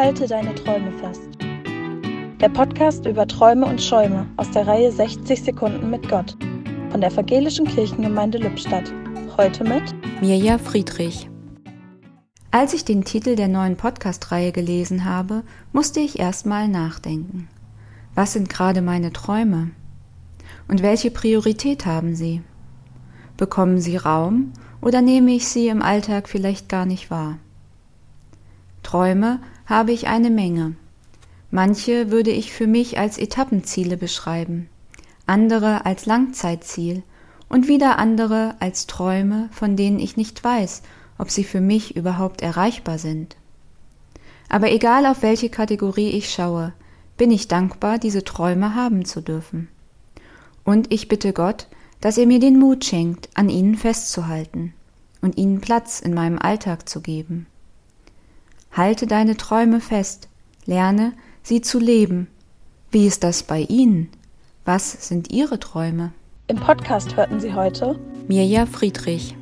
Halte deine Träume fest. Der Podcast über Träume und Schäume aus der Reihe 60 Sekunden mit Gott von der Evangelischen Kirchengemeinde Lippstadt. Heute mit Mirja Friedrich. Als ich den Titel der neuen Podcast-Reihe gelesen habe, musste ich erstmal nachdenken. Was sind gerade meine Träume? Und welche Priorität haben sie? Bekommen sie Raum oder nehme ich sie im Alltag vielleicht gar nicht wahr? Träume habe ich eine Menge. Manche würde ich für mich als Etappenziele beschreiben, andere als Langzeitziel und wieder andere als Träume, von denen ich nicht weiß, ob sie für mich überhaupt erreichbar sind. Aber egal auf welche Kategorie ich schaue, bin ich dankbar, diese Träume haben zu dürfen. Und ich bitte Gott, dass er mir den Mut schenkt, an ihnen festzuhalten und ihnen Platz in meinem Alltag zu geben. Halte deine Träume fest, lerne, sie zu leben. Wie ist das bei Ihnen? Was sind Ihre Träume? Im Podcast hörten Sie heute Mirja Friedrich.